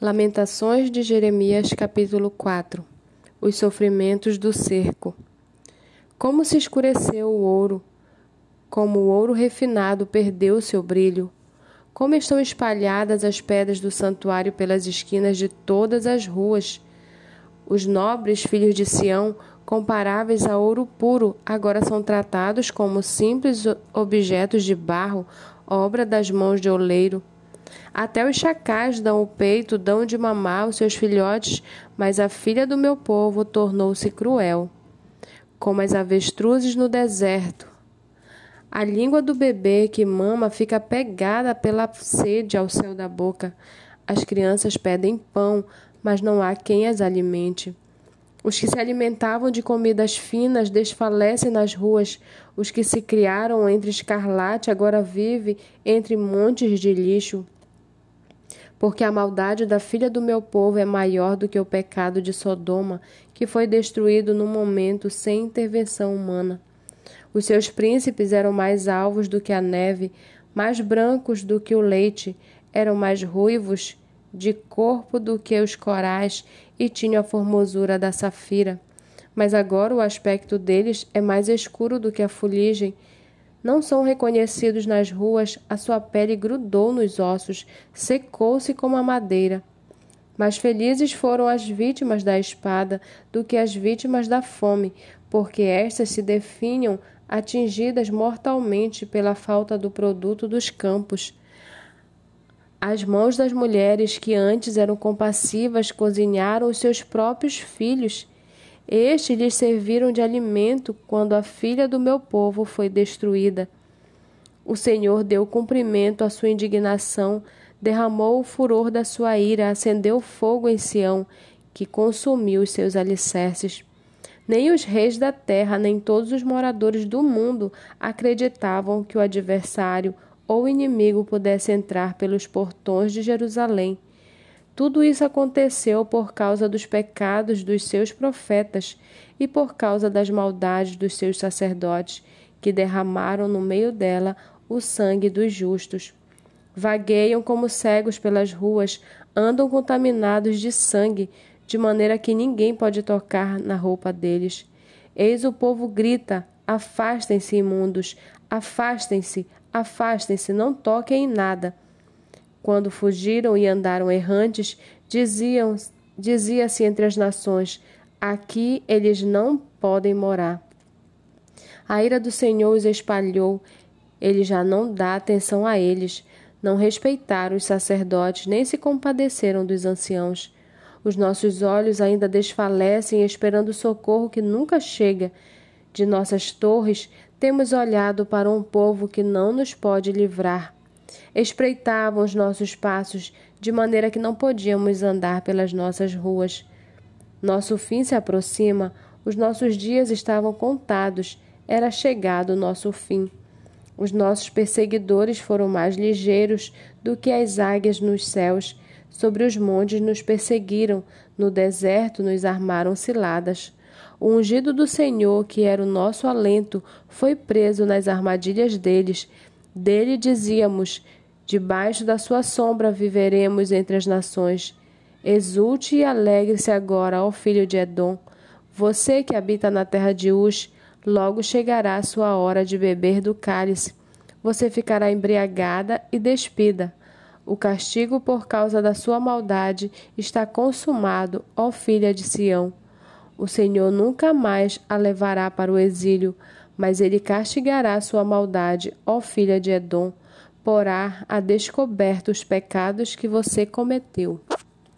Lamentações de Jeremias, capítulo 4 Os sofrimentos do cerco. Como se escureceu o ouro, como o ouro refinado perdeu seu brilho, como estão espalhadas as pedras do santuário pelas esquinas de todas as ruas. Os nobres filhos de Sião, comparáveis a ouro puro, agora são tratados como simples objetos de barro, obra das mãos de oleiro. Até os chacais dão o peito, dão de mamar aos seus filhotes, mas a filha do meu povo tornou-se cruel, como as avestruzes no deserto. A língua do bebê que mama fica pegada pela sede ao céu da boca. As crianças pedem pão, mas não há quem as alimente. Os que se alimentavam de comidas finas desfalecem nas ruas. Os que se criaram entre escarlate agora vivem entre montes de lixo porque a maldade da filha do meu povo é maior do que o pecado de Sodoma, que foi destruído num momento sem intervenção humana. Os seus príncipes eram mais alvos do que a neve, mais brancos do que o leite, eram mais ruivos de corpo do que os corais e tinham a formosura da safira. Mas agora o aspecto deles é mais escuro do que a fuligem não são reconhecidos nas ruas, a sua pele grudou nos ossos, secou-se como a madeira. Mais felizes foram as vítimas da espada do que as vítimas da fome, porque estas se definham atingidas mortalmente pela falta do produto dos campos. As mãos das mulheres que antes eram compassivas cozinharam os seus próprios filhos estes lhes serviram de alimento quando a filha do meu povo foi destruída. O Senhor deu cumprimento à sua indignação, derramou o furor da sua ira, acendeu fogo em Sião, que consumiu os seus alicerces. Nem os reis da terra, nem todos os moradores do mundo acreditavam que o adversário ou inimigo pudesse entrar pelos portões de Jerusalém. Tudo isso aconteceu por causa dos pecados dos seus profetas e por causa das maldades dos seus sacerdotes, que derramaram no meio dela o sangue dos justos. Vagueiam como cegos pelas ruas, andam contaminados de sangue, de maneira que ninguém pode tocar na roupa deles. Eis o povo grita: Afastem-se, imundos, afastem-se, afastem-se, não toquem em nada. Quando fugiram e andaram errantes, diziam, dizia-se entre as nações: Aqui eles não podem morar. A ira do Senhor os espalhou, ele já não dá atenção a eles. Não respeitaram os sacerdotes, nem se compadeceram dos anciãos. Os nossos olhos ainda desfalecem, esperando o socorro que nunca chega. De nossas torres temos olhado para um povo que não nos pode livrar. Espreitavam os nossos passos, de maneira que não podíamos andar pelas nossas ruas. Nosso fim se aproxima, os nossos dias estavam contados, era chegado o nosso fim. Os nossos perseguidores foram mais ligeiros do que as águias nos céus. Sobre os montes nos perseguiram, no deserto nos armaram ciladas. O ungido do Senhor, que era o nosso alento, foi preso nas armadilhas deles. Dele dizíamos: Debaixo da sua sombra viveremos entre as nações. Exulte e alegre-se agora, ó filho de Edom. Você que habita na terra de Uz, logo chegará a sua hora de beber do cálice. Você ficará embriagada e despida. O castigo por causa da sua maldade está consumado, ó filha de Sião. O Senhor nunca mais a levará para o exílio, mas ele castigará sua maldade, ó filha de Edom porá a descoberto os pecados que você cometeu.